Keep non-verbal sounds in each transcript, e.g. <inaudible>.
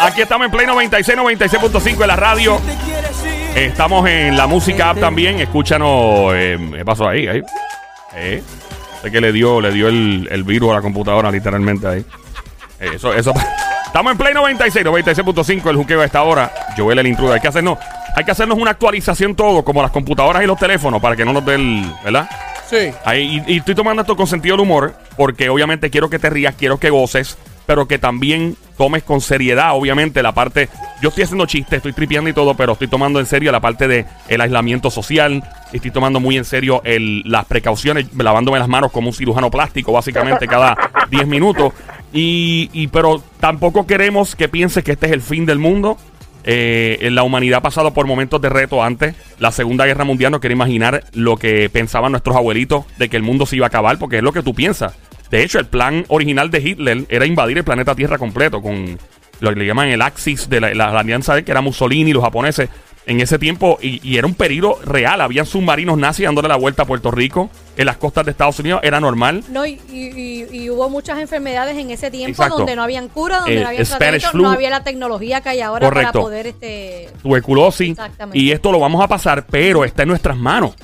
Aquí estamos en Play 96, 96.5 en la radio. Estamos en la música app también. Escúchanos. Eh, ¿Qué pasó ahí? ahí. Eh, sé que le dio, le dio el, el virus a la computadora, literalmente ahí. Eh, eso, eso. Estamos en Play 96, 96.5, el juqueo a esta hora. Joel el intruder. Hay que hacernos, hay que hacernos una actualización todo, como las computadoras y los teléfonos, para que no nos dé el. ¿Verdad? Sí. Ahí, y, estoy tomando esto con sentido del humor, porque obviamente quiero que te rías, quiero que goces, pero que también tomes con seriedad, obviamente, la parte. Yo estoy haciendo chistes, estoy tripeando y todo, pero estoy tomando en serio la parte de el aislamiento social. Estoy tomando muy en serio el, las precauciones, lavándome las manos como un cirujano plástico, básicamente, cada 10 minutos. Y, y, pero tampoco queremos que pienses que este es el fin del mundo. Eh, la humanidad ha pasado por momentos de reto antes. La Segunda Guerra Mundial no quiere imaginar lo que pensaban nuestros abuelitos de que el mundo se iba a acabar, porque es lo que tú piensas. De hecho, el plan original de Hitler era invadir el planeta Tierra completo con lo que le llaman el Axis de la, la, alianza de que era Mussolini y los japoneses en ese tiempo y, y, era un peligro real. Habían submarinos nazis dándole la vuelta a Puerto Rico. En las costas de Estados Unidos era normal. No, y, y, y hubo muchas enfermedades en ese tiempo Exacto. donde no habían cura, donde Eh, no había Spanish tratamiento, flu. no había la tecnología que hay ahora Correcto. para poder este tuberculosis. Exactamente. Y esto lo vamos a pasar, pero está en nuestras manos.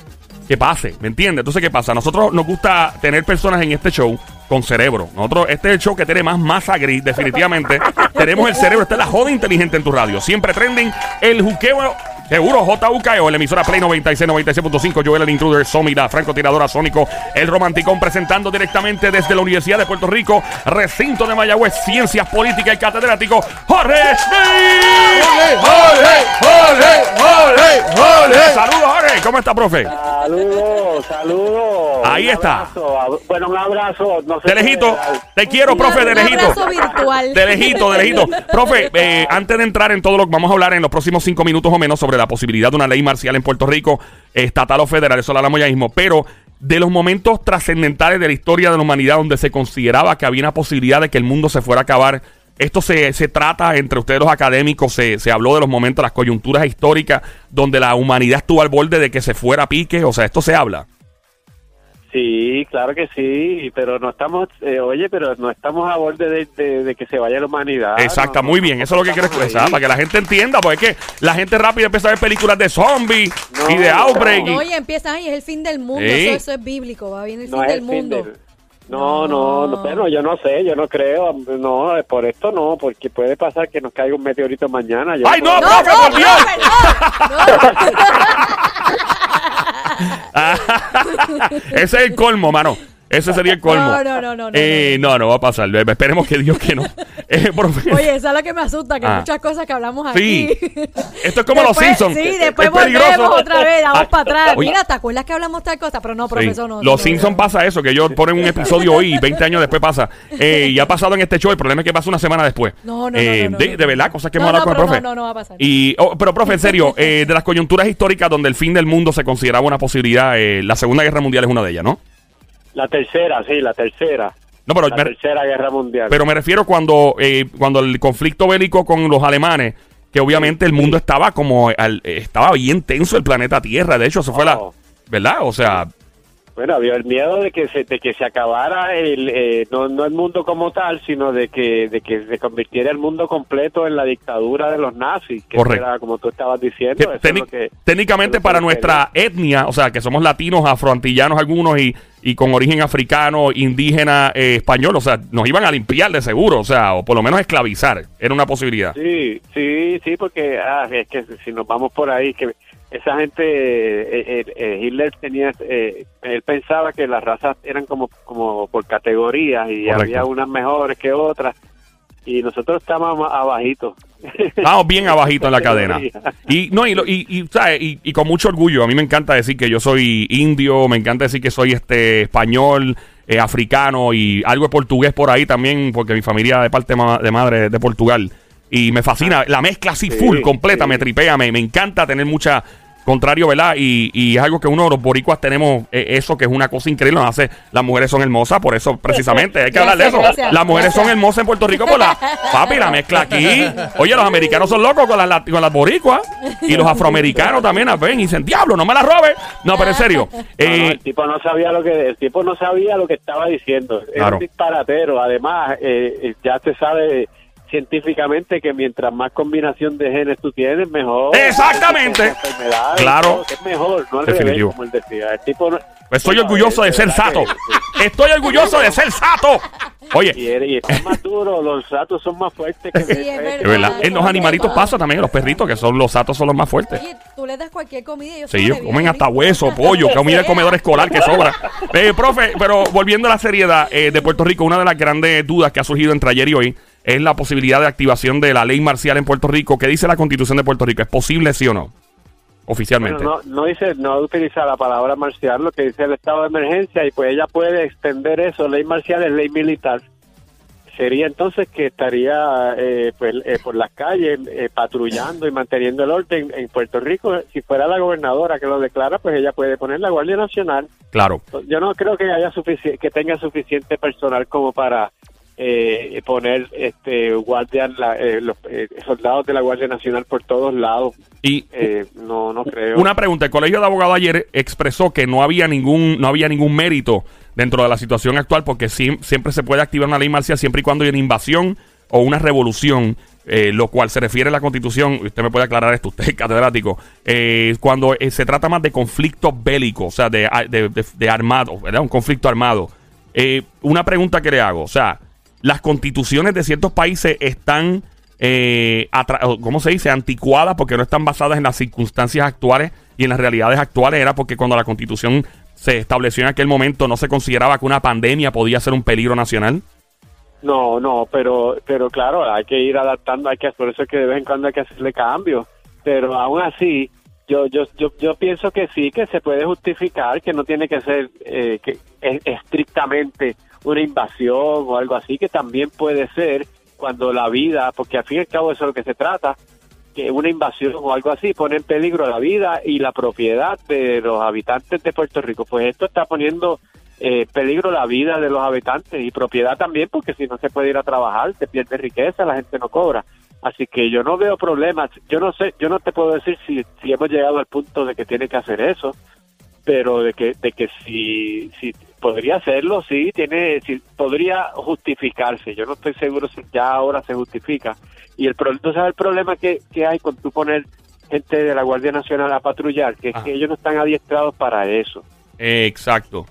Que pase, ¿me entiendes? Entonces, ¿qué pasa? Nosotros nos gusta tener personas en este show con cerebro. Nosotros, este es el show que tiene más masa gris, definitivamente. <laughs> Tenemos el cerebro, esta es la joda inteligente en tu radio. Siempre trending, el juqueo. Seguro, JUKEO, la emisora Play 96, 96.5, Joel el Intruder, Somi, la francotiradora Sónico, el romanticón, presentando directamente desde la Universidad de Puerto Rico, recinto de Mayagüez, Ciencias Políticas y catedrático, Jorge Smith. ¡Jorge! ¡Jorge! ¡Jorge! ¡Jorge! Saludos, Jorge. ¿Cómo está, profe? Saludos, saludos. Ahí Un está. abrazo, Bueno, un abrazo. No sé De lejito. Te quiero, profe, de un lejito. De lejito, de lejito. Profe, eh, antes de entrar en todo lo que vamos a hablar en los próximos cinco minutos o menos sobre la posibilidad de una ley marcial en Puerto Rico, estatal o federal, eso lo hablamos ya mismo, pero de los momentos trascendentales de la historia de la humanidad donde se consideraba que había una posibilidad de que el mundo se fuera a acabar. Esto se, se trata entre ustedes los académicos, se, se habló de los momentos, las coyunturas históricas donde la humanidad estuvo al borde de que se fuera a pique, o sea, esto se habla. Sí, claro que sí, pero no estamos, eh, oye, pero no estamos a borde de, de- de que se vaya la humanidad. Exacto, No, muy no, bien. no Eso es lo que quiero expresar, para que la gente entienda, porque es que la gente rápido empieza a ver películas de zombies No, y de no. outbreak. No, y empiezan ahí, es el fin del mundo, Sí. eso, eso es bíblico, va bien el No fin del el fin mundo. del- No, no, no, bueno, yo no sé, yo no creo, no, por esto no, porque puede pasar que nos caiga un meteorito mañana. yo ¡Ay, no, No, profe, no, por Dios! <laughs> <laughs> <laughs> Ese es el colmo, mano. Ese sería el colmo. No, no, no, no, no, Eh, no, no va a pasar. Esperemos que Dios que no. <laughs> Eh. Oye, esa es lo que me asusta, que Ah. hay muchas cosas que hablamos Sí. aquí. Esto es como los Simpsons. Sí, después Es volvemos otra vez, damos Ah, para atrás. oye, Mira, ¿te acuerdas que hablamos tal cosa? Pero no, Sí. profesor, no. Los no, Simpsons no. pasa eso, que ellos ponen un episodio hoy y 20 años después pasa. Eh, <laughs> y ha pasado en este show, el problema es que pasa una semana después. No, no, Eh, no, no, de, verdad, cosas que No, hemos hablado no, con el profe. no, no, no va a pasar. Y, oh, pero, profe, en serio, <laughs> eh, de las coyunturas históricas donde el fin del mundo se consideraba una posibilidad, eh, la Segunda Guerra Mundial es una de ellas, ¿no? La tercera, sí, la tercera. No, pero, La me, tercera guerra mundial. pero me refiero cuando, eh, cuando el conflicto bélico con los alemanes, que obviamente el mundo estaba como, al- eh, estaba bien tenso el planeta Tierra, de hecho, eso fue la, Oh. ¿verdad? O sea, Bueno, había el miedo de que se, de que se acabara el, eh, no, no el mundo como tal, sino de que, de que se convirtiera el mundo completo en la dictadura de los nazis, que Correcto. era como tú estabas diciendo. que es que- técnicamente para nuestra etnia, o sea, que somos latinos, afroantillanos algunos y, y con origen africano, indígena, eh, español, o sea, nos iban a limpiar de seguro, o sea, o por lo menos esclavizar, era una posibilidad. Sí, sí, sí, porque ah, es que si nos vamos por ahí, que esa gente, eh, eh, eh, Hitler tenía, eh, él pensaba que las razas eran como, como por categorías y Correcto. había unas mejores que otras y nosotros estábamos abajito. Estamos bien abajito en la <laughs> cadena. Y no y, y, y, ¿sabes? y, y con mucho orgullo, a mí me encanta decir que yo soy indio, me encanta decir que soy este español, eh, africano y algo de portugués por ahí también, porque mi familia de parte ma- de madre es de Portugal. Y me fascina, la mezcla así Sí, full, completa, sí. me tripea, me, me encanta tener mucha contrario, ¿verdad? Y, y es algo que uno de los boricuas tenemos, eh, eso que es una cosa increíble, nos hace, las mujeres son hermosas, por eso precisamente hay que hablar de eso. Gracias. Las mujeres son hermosas en Puerto Rico por la, papi, la mezcla aquí. Oye, los americanos son locos con las, lati- con las boricuas y los afroamericanos también las ven y dicen, diablo, no me las robes. No, pero en serio. No, no, eh, el tipo no sabía lo que el tipo no sabía lo que estaba diciendo. Claro. un disparatero. Además, eh, eh, ya se sabe científicamente que mientras más combinación de genes tú tienes, mejor. Exactamente. Enfermedades, Claro. todo, Es mejor, no al Definitivo. revés, como él decía. El tipo no- pues estoy orgulloso de es ser verdad sato. que- Estoy orgulloso de ser sato. Oye, y están más duros, los satos son más fuertes que Sí, es es verdad. verdad. En los animalitos es pasa también, los perritos, que son los satos son los más fuertes. Oye, tú les das cualquier comida y ellos Sí, sobreviven, comen hasta hueso, pollo, Lo que comida de comedor escolar que sobra. <laughs> Eh, profe, pero volviendo a la seriedad eh, de Puerto Rico, una de las grandes dudas que ha surgido entre ayer y hoy es la posibilidad de activación de la ley marcial en Puerto Rico. ¿Qué dice la Constitución de Puerto Rico? ¿Es posible, sí o no? Oficialmente. Bueno, no, no dice, no utiliza la palabra marcial, lo que dice el estado de emergencia, y pues ella puede extender eso. Ley marcial es ley militar. Sería entonces que estaría eh, pues, eh, por las calles eh, patrullando y manteniendo el orden en Puerto Rico. Si fuera la gobernadora que lo declara, pues ella puede poner la Guardia Nacional. Claro. Yo no creo que haya que tenga suficiente personal como para eh, poner este guardias, la- eh, los eh, soldados de la Guardia Nacional por todos lados. Y Eh, no, no creo. Una pregunta, el Colegio de Abogados ayer expresó que no había ningún no había ningún mérito dentro de la situación actual porque siem- siempre se puede activar una ley marcial siempre y cuando haya una invasión o una revolución, eh, lo cual se refiere a la Constitución, usted me puede aclarar esto, <laughs> usted es catedrático, eh, cuando eh, se trata más de conflictos bélicos, o sea, de, de, de- de armado, ¿verdad? Un conflicto armado. Una pregunta que le hago, o sea, las constituciones de ciertos países están, eh, ¿cómo se dice?, anticuadas porque no están basadas en las circunstancias actuales y en las realidades actuales. Era porque cuando la constitución se estableció en aquel momento no se consideraba que una pandemia podía ser un peligro nacional. No, no, pero, pero claro, hay que ir adaptando, hay que, por eso es que de vez en cuando hay que hacerle cambios. Pero aún así, yo, yo, yo, yo pienso que sí, que se puede justificar, que no tiene que ser eh, que es- estrictamente una invasión o algo así, que también puede ser cuando la vida, porque al fin y al cabo eso es lo que se trata, que una invasión o algo así pone en peligro la vida y la propiedad de los habitantes de Puerto Rico. Pues esto está poniendo eh, peligro la vida de los habitantes y propiedad también, porque si no se puede ir a trabajar, se pierde riqueza, la gente no cobra. Así que yo no veo problemas. Yo no sé, yo no te puedo decir si, si hemos llegado al punto de que tiene que hacer eso, pero de que de que si si podría hacerlo, sí tiene, si podría justificarse. Yo no estoy seguro si ya ahora se justifica. Y el pro- tú sabes el problema que, que hay con tú poner gente de la Guardia Nacional a patrullar, que es que ellos no están adiestrados para eso. Eh, exacto.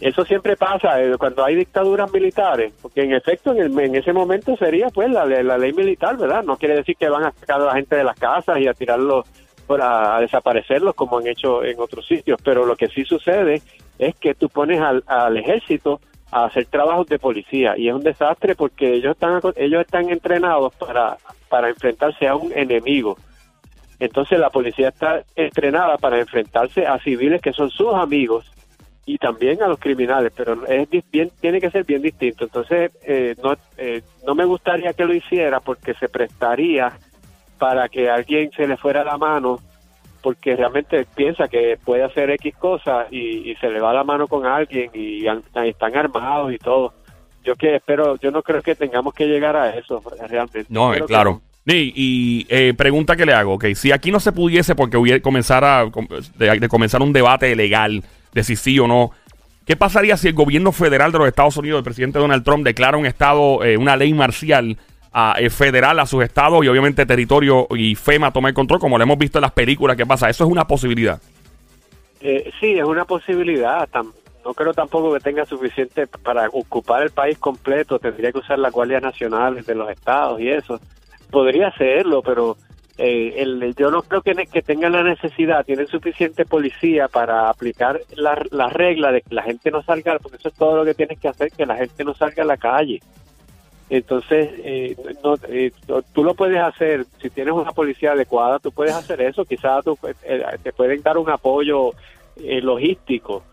Eso siempre pasa eh, cuando hay dictaduras militares, porque en efecto en, el- en ese momento sería pues la, la ley militar, ¿verdad? No quiere decir que van a sacar a la gente de las casas y a tirarlos, para a desaparecerlos como han hecho en otros sitios, pero lo que sí sucede es que tú pones al, al ejército a hacer trabajos de policía y es un desastre porque ellos están ellos están entrenados para para enfrentarse a un enemigo. Entonces la policía está entrenada para enfrentarse a civiles que son sus amigos y también a los criminales, pero es bien, tiene que ser bien distinto. Entonces, eh, no, eh, no me gustaría que lo hiciera porque se prestaría para que a alguien se le fuera la mano porque realmente piensa que puede hacer X cosas y, y se le va la mano con alguien y an- están armados y todo. Yo que espero, yo no creo que tengamos que llegar a eso realmente. No, eh, Espero que claro. Y, y, eh, pregunta que le hago, ok, si aquí no se pudiese porque hubiera comenzara com- de, de comenzar un debate legal de si sí o no, ¿qué pasaría si el gobierno federal de los Estados Unidos, el presidente Donald Trump, declara un estado, eh, una ley marcial a, eh, federal a sus estados y obviamente territorio y FEMA toma el control, como lo hemos visto en las películas que pasa? Eso es una posibilidad. Eh, sí, es una posibilidad. No creo tampoco que tenga suficiente para ocupar el país completo. Tendría que usar la Guardia Nacional de los estados y eso. Podría hacerlo, pero eh, el- yo no creo que tengan la necesidad. Tienen suficiente policía para aplicar la, la regla de que la gente no salga, porque eso es todo lo que tienes que hacer, que la gente no salga a la calle. Entonces, eh, no, eh, tú lo puedes hacer, si tienes una policía adecuada, tú puedes hacer eso, quizás tú, eh, te pueden dar un apoyo eh, logístico,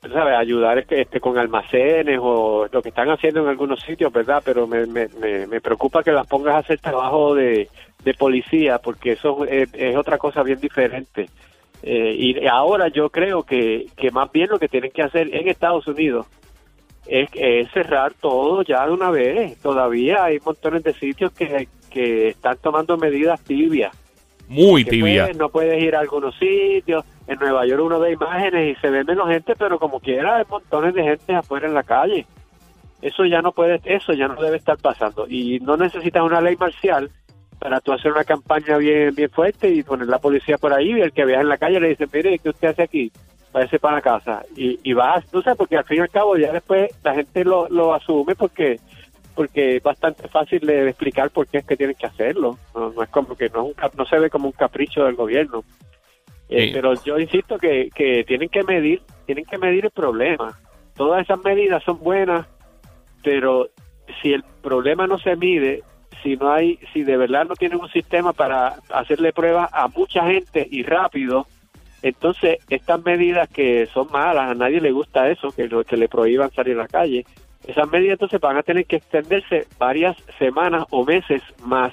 ¿sabes? Ayudar este, este, con almacenes o lo que están haciendo en algunos sitios, ¿verdad? Pero me, me, me, me preocupa que las pongas a hacer trabajo de, de policía, porque eso es, es otra cosa bien diferente. Eh, y ahora yo creo que, que más bien lo que tienen que hacer en Estados Unidos es, es cerrar todo ya de una vez. Todavía hay montones de sitios que, que están tomando medidas tibias. Muy Que, tibia. pues, no puedes ir a algunos sitios. En Nueva York uno ve imágenes y se ve menos gente, pero como quiera hay montones de gente afuera en la calle. Eso ya no puede, eso ya no debe estar pasando. Y no necesitas una ley marcial para tú hacer una campaña bien, bien fuerte y poner la policía por ahí y el que vea en la calle le dice, mire, ¿qué usted hace aquí? Para la casa. Y, y vas, tú sabes, porque al fin y al cabo ya después la gente lo, lo asume porque porque es bastante fácil de explicar por qué es que tienen que hacerlo. No, no es como que no, es un no se ve como un capricho del gobierno. Eh, Sí. Pero yo insisto que, que tienen que medir, tienen que medir el problema. Todas esas medidas son buenas, pero si el problema no se mide, si no hay, si de verdad no tienen un sistema para hacerle pruebas a mucha gente y rápido, entonces estas medidas que son malas, a nadie le gusta eso, que, le prohíban salir a la calle, esas medidas entonces van a tener que extenderse varias semanas o meses más.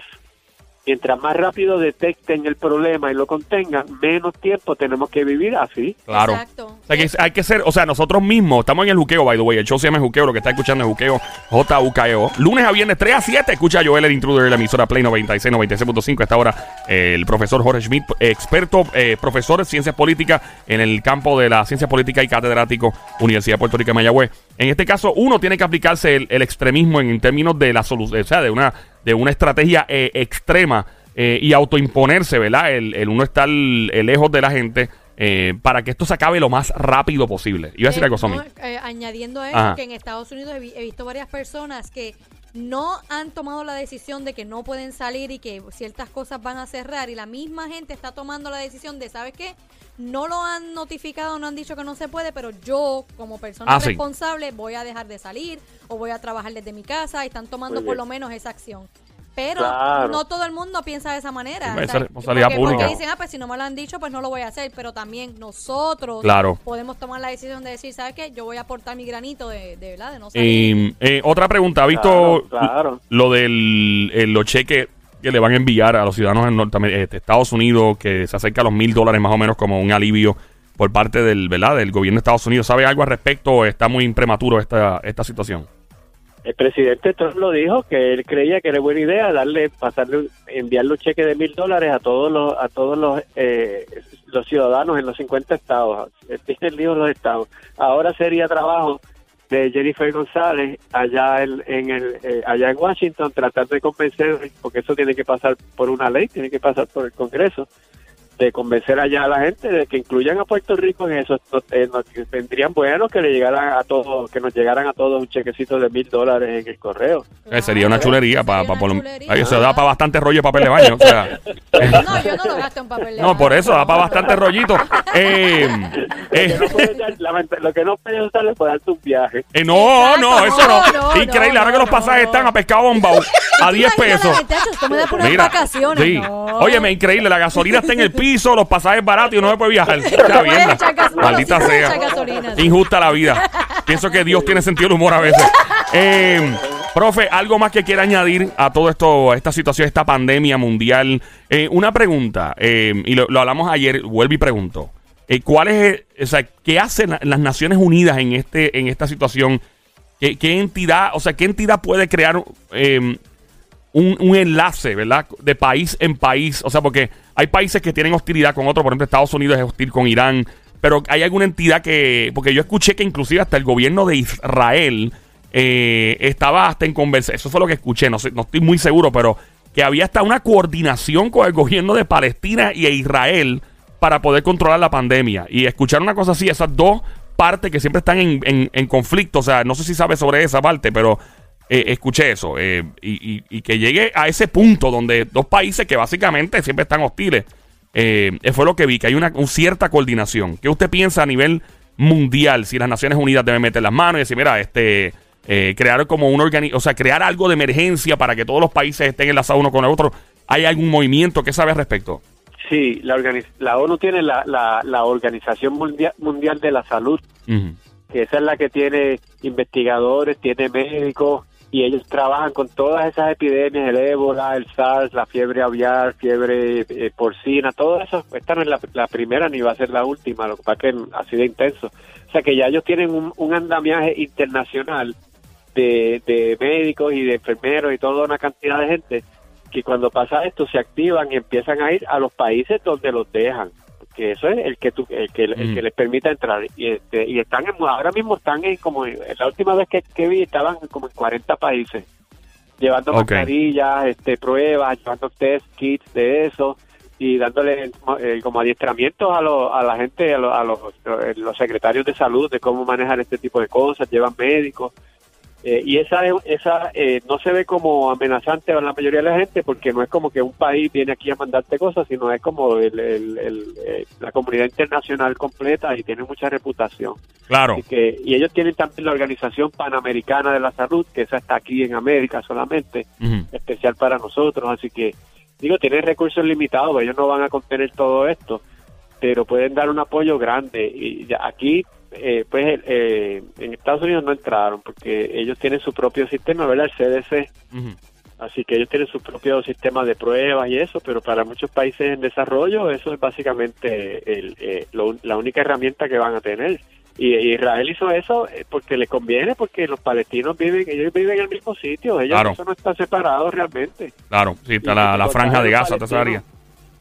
Mientras más rápido detecten el problema y lo contengan, menos tiempo tenemos que vivir así. Claro. Exacto. O sea, que hay que ser, o sea, nosotros mismos estamos en el juqueo, by the way. El show se llama El Juqueo, lo que está escuchando es Juqueo, J-U-K-E-O. Lunes a viernes, 3 a 7. Escucha a Joel, el intruder de la emisora Play 96, 96.5. A esta hora, eh, el profesor Jorge Schmidt, experto, eh, profesor de ciencias políticas en el campo de la ciencia política y catedrático, Universidad de Puerto Rico de Mayagüez. En este caso, uno tiene que aplicarse el, el extremismo en, en términos de la solución, o sea, de una, de una estrategia eh, extrema eh, y autoimponerse, ¿verdad? El, el uno estar lejos de la gente eh, para que esto se acabe lo más rápido posible. Iba a decir Eh, algo, Somi. no, añadiendo a eso, Ajá. que en Estados Unidos he visto varias personas que no han tomado la decisión de que no pueden salir y que ciertas cosas van a cerrar y la misma gente está tomando la decisión de, ¿sabes qué? No lo han notificado, no han dicho que no se puede, pero yo como persona Ah, sí. responsable voy a dejar de salir o voy a trabajar desde mi casa y están tomando por lo menos esa acción. Pero Claro. no todo el mundo piensa de esa manera. Sí, esa O sea, responsabilidad porque, pública. porque dicen, ah, pues si no me lo han dicho, pues no lo voy a hacer. Pero también nosotros Claro. podemos tomar la decisión de decir, ¿sabes qué? Yo voy a aportar mi granito de, de verdad, de no salir. Y, eh, otra pregunta, ¿ha visto Claro, claro. lo del eh, los cheques que le van a enviar a los ciudadanos en Norteamer- este, Estados Unidos, que se acerca a los mil dólares más o menos como un alivio por parte del, ¿verdad? del gobierno de Estados Unidos? ¿Sabe algo al respecto o está muy prematuro esta, esta situación? El presidente Trump lo dijo que él creía que era buena idea darle, pasarle, enviarle un cheque de mil dólares a todos los, a todos los, eh, los ciudadanos en los 50 estados. Él de los estados. Ahora sería trabajo de Jennifer González allá en, en el, eh, allá en Washington tratar de convencer, porque eso tiene que pasar por una ley, tiene que pasar por el Congreso, de convencer allá a la gente de que incluyan a Puerto Rico en eso. No- eh, no- vendrían buenos que le llegaran a todos, que nos llegaran a todos un chequecito de mil dólares en el correo. Eh, sería una chulería para lo- chulería. Ay, eso da para bastante rollo de papel de baño. o sea, No, yo no lo gasto en papel de <laughs> no, baño. por eso da para bastante rollito. Eh, <laughs> eh, Lo que no puedes dar- lamenta- lo que no puedes usar es para darte un viaje. eh, no, Exacto, no, eso no. no, no, Increíble, no, ahora que los no, pasajes no. están a pescado bombao a 10 Imagínate, pesos. Mira, sí. no. Óyeme, increíble, la gasolina está en el piso, los pasajes baratos y uno no se puede viajar. Maldita sea. Injusta la vida. Pienso que Dios tiene sentido del humor a veces. <laughs> Eh, profe, algo más que quiera añadir a todo esto, a esta situación, esta pandemia mundial. Eh, una pregunta, eh, y lo, lo hablamos ayer, vuelvo y pregunto. ¿Cuál es, o sea, qué hacen la- las Naciones Unidas en este, en esta situación? ¿Qué, qué entidad, o sea, qué entidad puede crear eh, un, un enlace, ¿verdad? De país en país. O sea, porque hay países que tienen hostilidad con otros. Por ejemplo, Estados Unidos es hostil con Irán. Pero hay alguna entidad que. Porque yo escuché que inclusive hasta el gobierno de Israel eh, estaba hasta en conversación. Eso fue lo que escuché. No, no estoy muy seguro, pero que había hasta una coordinación con el gobierno de Palestina y Israel para poder controlar la pandemia. Y escuchar una cosa así, esas dos partes que siempre están en, en- en conflicto. O sea, no sé si sabes sobre esa parte, pero eh, escuché eso. eh, y, y- y que llegue a ese punto donde dos países que básicamente siempre están hostiles. eh, fue lo que vi, que hay una, un cierta coordinación. ¿Qué usted piensa a nivel mundial si las Naciones Unidas deben meter las manos y decir, mira, este... eh, crear como un organi o sea, crear algo de emergencia para que todos los países estén enlazados uno con el otro. ¿Hay algún movimiento que sabe al respecto? Sí, la, la ONU tiene la, la, la Organización Mundial, Mundial de la Salud, que esa es la que tiene investigadores, tiene médicos y ellos trabajan con todas esas epidemias, el ébola, el SARS, la fiebre aviar, fiebre eh, porcina, todo eso, esta no es la, primera ni va a ser la última, lo que pasa que así de intenso. O sea que ya ellos tienen un, andamiaje internacional de médicos y de enfermeros y toda una cantidad de gente que cuando pasa esto se activan y empiezan a ir a los países donde los dejan que eso es el que tú, el que, el que les permita entrar. Y este, y están ahora mismo están en como la última vez que, que, vi estaban como en 40 países llevando mascarillas este pruebas llevando test kits de eso y dándole eh, como adiestramientos a, lo, a la gente a, a los, los secretarios de salud de cómo manejar este tipo de cosas llevan médicos eh, y esa, esa eh, no se ve como amenazante a la mayoría de la gente porque no es como que un país viene aquí a mandarte cosas, sino es como el, eh, la comunidad internacional completa y tiene mucha reputación. Claro. que, y ellos tienen también la Organización Panamericana de la Salud, que esa está aquí en América solamente, especial para nosotros. Así que, digo, tienen recursos limitados, ellos no van a contener todo esto, pero pueden dar un apoyo grande. Y aquí eh, pues eh, en Estados Unidos no entraron porque ellos tienen su propio sistema, ¿verdad? El CDC. Así que ellos tienen su propio sistema de pruebas y eso, pero para muchos países en desarrollo eso es básicamente el, eh, la única herramienta que van a tener. Y, Israel hizo eso porque le conviene, porque los palestinos viven, ellos viven en el mismo sitio, ellos no están separados realmente. Claro, sí, está la, franja de Gaza, esa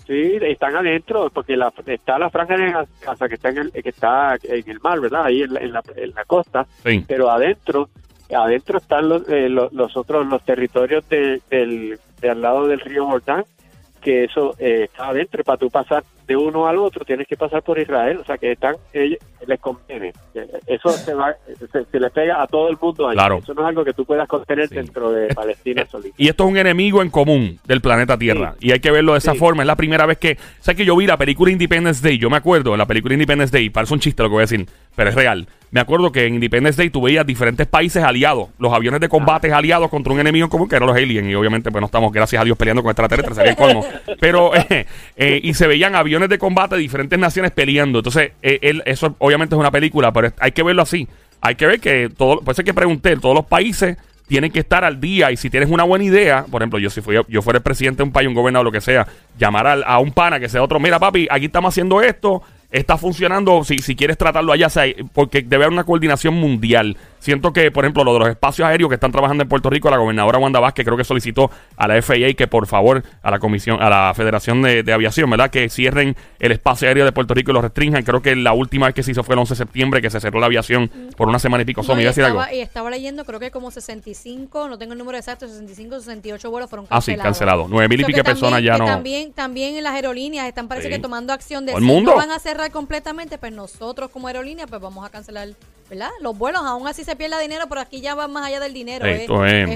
Sí, están adentro, porque la, está la franja de Gaza que está en el, que está en el mar, ¿verdad? Ahí en la, en la, costa. Pero adentro, adentro están los, eh, los, otros, los territorios de, del, de al lado del río Jordán, que eso eh, está adentro. Para tú pasar de uno al otro tienes que pasar por Israel, o sea que están ellos, les conviene. Eso se va se, le pega a todo el mundo ahí. Eso no es algo que tú puedas contener dentro de Palestina solita. Y esto es un enemigo en común del planeta Tierra y hay que verlo de esa forma. Es la primera vez que, sé que yo vi la película Independence Day, yo me acuerdo la película Independence Day, parece un chiste lo que voy a decir, pero es real. Me acuerdo que en Independence Day tú veías diferentes países aliados, los aviones de combate aliados contra un enemigo en común que eran los aliens y obviamente pues no estamos gracias a Dios peleando con extraterrestres, sería el colmo. <laughs> Pero <laughs> eh, eh, y se veían aviones de combate de diferentes naciones peleando. Entonces, eh, él, eso obviamente es una película, pero hay que verlo así. Hay que ver que todo, por eso es que pregunté, todos los países tienen que estar al día y si tienes una buena idea, por ejemplo, yo si fui, yo fuera el presidente de un país, un gobernador, lo que sea, llamar a, un pana que sea otro, mira papi, aquí estamos haciendo esto, está funcionando, si, si quieres tratarlo allá, porque debe haber una coordinación mundial. Siento que, por ejemplo, lo de los espacios aéreos que están trabajando en Puerto Rico, la gobernadora Wanda Vázquez creo que solicitó a la FAA que por favor, a la comisión, a la Federación de, Aviación, ¿verdad? Que cierren el espacio aéreo de Puerto Rico y lo restrinjan. Creo que la última vez que se hizo fue el 11 de septiembre, que se cerró la aviación por una semana y pico. y, estaba, y estaba leyendo, creo que como 65, no tengo el número exacto, 65, 68 vuelos fueron cancelados. Ah, sí, cancelados. 9 mil y pico personas ya no. También, también en las aerolíneas están parece que tomando acción de si no van a cerrar completamente, pues nosotros como aerolínea pues vamos a cancelar ¿verdad? Los vuelos, aún así se pierde dinero, pero aquí ya va más allá del dinero. Es,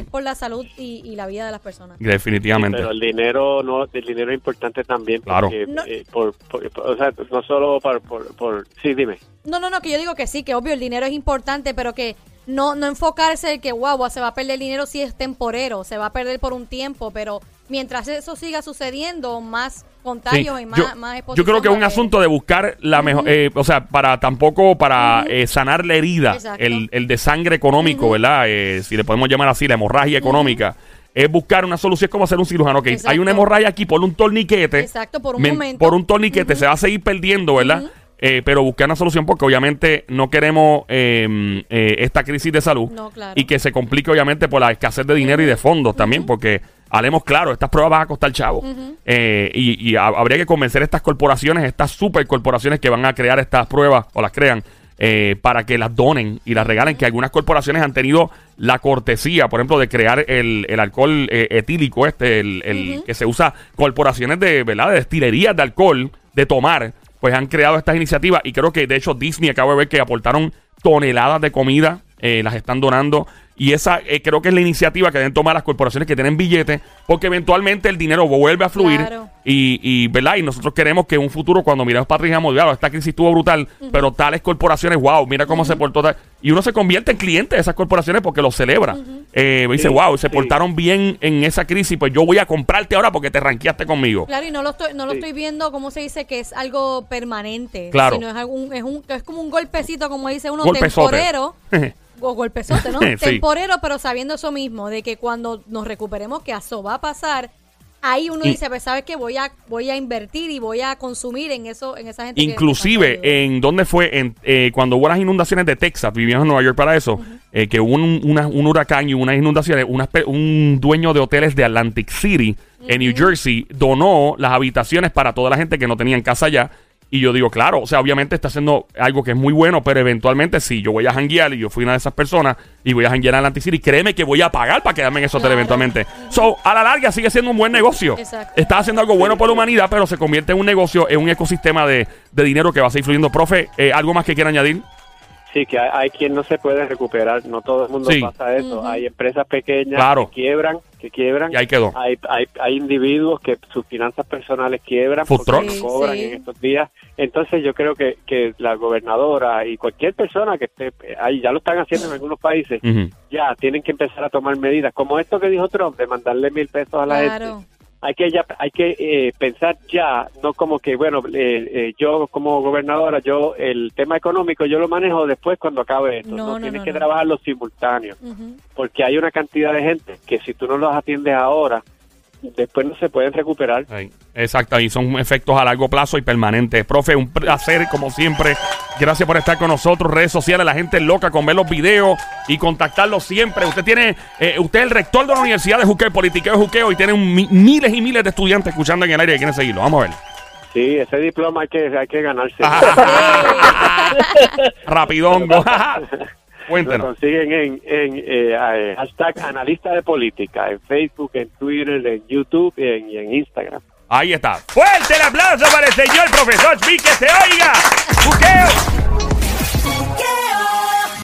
por la salud y, la vida de las personas. Definitivamente. pero el dinero no el dinero es importante también. Claro. no, eh, o sea, no solo por, por, Sí, dime. No, no, no, que yo digo que sí, que obvio el dinero es importante, pero que no, no enfocarse en que, wow, se va a perder el dinero si es temporero, se va a perder por un tiempo, pero mientras eso siga sucediendo, más contagios y más, yo, más Yo creo que es un asunto de buscar la mejor, eh, o sea, para tampoco para eh, sanar la herida, el, el, de sangre económico, ¿verdad? Eh, si le podemos llamar así, la hemorragia económica. Es buscar una solución, es como hacer un cirujano. que hay una hemorragia aquí por un torniquete. Exacto, por un momento. Por un torniquete, se va a seguir perdiendo, ¿verdad? Eh, pero buscar una solución porque obviamente no queremos em, eh, esta crisis de salud y que se complique obviamente por la escasez de dinero y de fondos también porque hablemos claro, estas pruebas van a costar chavo. Eh, y, habría que convencer a estas corporaciones, estas supercorporaciones que van a crear estas pruebas o las crean para que las donen y las regalen, que algunas corporaciones han tenido la cortesía, por ejemplo, de crear el, alcohol etílico este, el, que se usa corporaciones de, ¿verdad? de destilerías de alcohol, de tomar, pues han creado estas iniciativas y creo que de hecho Disney acabo de ver que aportaron toneladas de comida, eh, las están donando y esa eh, creo que es la iniciativa que deben tomar las corporaciones que tienen billetes, porque eventualmente el dinero vuelve a fluir. Y, y, ¿verdad? y nosotros queremos que en un futuro, cuando miremos para atrás, digamos, esta crisis estuvo brutal, pero tales corporaciones, wow, mira cómo se portó. Y uno se convierte en cliente de esas corporaciones porque lo celebra. Eh, dice, wow, se portaron bien en esa crisis, pues yo voy a comprarte ahora porque te ranqueaste conmigo. Claro, y no lo estoy, no lo estoy viendo, como se dice, que es algo permanente. Claro. Sino es, algún, es, un, es como un golpecito, como dice uno, temporero. <laughs> o golpezote, ¿no? <laughs> Sí. Temporero, pero sabiendo eso mismo, de que cuando nos recuperemos, que eso va a pasar, ahí uno dice, pues sabes que voy a, voy a invertir y voy a consumir en eso, en esa gente. Inclusive, que en dónde fue, en, eh, cuando hubo las inundaciones de Texas, vivíamos en Nueva York para eso, eh, que hubo un, una- un huracán y unas inundaciones, un dueño de hoteles de Atlantic City, en New Jersey, donó las habitaciones para toda la gente que no tenían casa allá. Y yo digo, claro, o sea, obviamente está haciendo algo que es muy bueno, pero eventualmente si yo voy a janguear y yo fui una de esas personas y voy a janguear en Atlantic City, créeme que voy a pagar para quedarme en ese hotel Claro. eventualmente. So, a la larga sigue siendo un buen negocio. Exacto. Está haciendo algo bueno por la humanidad, pero se convierte en un negocio, en un ecosistema de, de dinero que va a seguir fluyendo. Profe, eh, ¿algo más que quiera añadir? Sí, que hay, hay quien no se puede recuperar, no todo el mundo Sí. pasa eso. Hay empresas pequeñas Claro. que quiebran, que quiebran. Y ahí quedó. Hay, hay, hay individuos que sus finanzas personales quiebran Food porque no cobran Sí, sí. en estos días. Entonces yo creo que, que la gobernadora y cualquier persona que esté ahí, ya lo están haciendo en algunos países, ya tienen que empezar a tomar medidas, como esto que dijo Trump, de mandarle mil pesos a la Claro. gente. Hay que ya, hay que eh, pensar ya, no como que, bueno, eh, eh, yo como gobernadora, yo el tema económico yo lo manejo después cuando acabe esto. No, No, no, tienes no, que no. trabajarlo simultáneo, porque hay una cantidad de gente que si tú no los atiendes ahora, después no se pueden recuperar. Exacto, y son efectos a largo plazo y permanentes. Profe, un placer como siempre. Gracias por estar con nosotros. Redes sociales, la gente loca con ver los videos y contactarlos siempre. Usted tiene, eh, usted es el rector de la Universidad de Juqueo, politiqueo de Juqueo, y tiene un mi- miles y miles de estudiantes escuchando en el aire y quieren seguirlo. Vamos a ver. Sí, ese diploma hay que, hay que ganarse. <laughs> Rapidongo. Lo <laughs> Cuéntenos. consiguen en, en eh, eh, hashtag analista de política, en Facebook, en Twitter, en YouTube y en, y en Instagram. Ahí está. Fuerte el aplauso para el señor profesor Pi, que se oiga. Juqueo.